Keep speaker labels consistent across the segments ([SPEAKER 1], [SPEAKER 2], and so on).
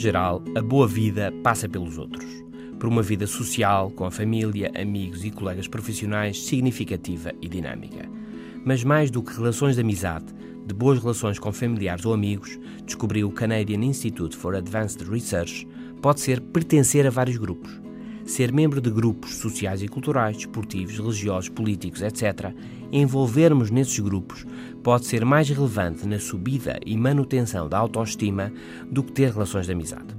[SPEAKER 1] geral, a boa vida passa pelos outros. Por uma vida social, com a família, amigos e colegas profissionais significativa e dinâmica. Mas mais do que relações de amizade, de boas relações com familiares ou amigos, descobriu o Canadian Institute for Advanced Research, pode ser pertencer a vários grupos. Ser membro de grupos sociais e culturais, desportivos, religiosos, políticos, etc., envolvermos nesses grupos pode ser mais relevante na subida e manutenção da autoestima do que ter relações de amizade.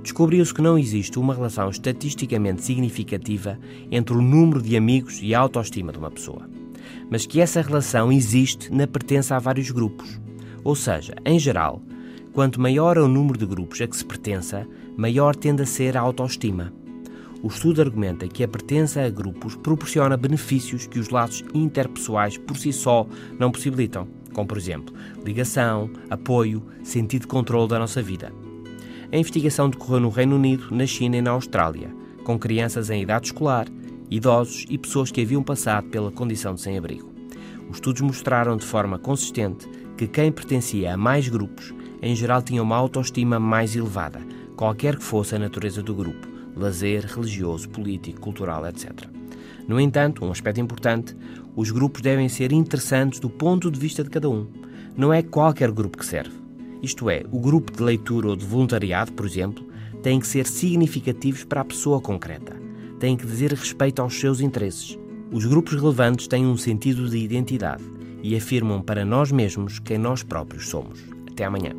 [SPEAKER 1] Descobriu-se que não existe uma relação estatisticamente significativa entre o número de amigos e a autoestima de uma pessoa, mas que essa relação existe na pertença a vários grupos. Ou seja, em geral, quanto maior é o número de grupos a que se pertença, maior tende a ser a autoestima. O estudo argumenta que a pertença a grupos proporciona benefícios que os laços interpessoais por si só não possibilitam, como por exemplo ligação, apoio, sentido de controle da nossa vida. A investigação decorreu no Reino Unido, na China e na Austrália, com crianças em idade escolar, idosos e pessoas que haviam passado pela condição de sem-abrigo. Os estudos mostraram de forma consistente que quem pertencia a mais grupos, em geral, tinha uma autoestima mais elevada, qualquer que fosse a natureza do grupo lazer religioso, político, cultural, etc. No entanto, um aspecto importante, os grupos devem ser interessantes do ponto de vista de cada um. Não é qualquer grupo que serve. Isto é, o grupo de leitura ou de voluntariado, por exemplo, tem que ser significativos para a pessoa concreta. Tem que dizer respeito aos seus interesses. Os grupos relevantes têm um sentido de identidade e afirmam para nós mesmos quem nós próprios somos. Até amanhã.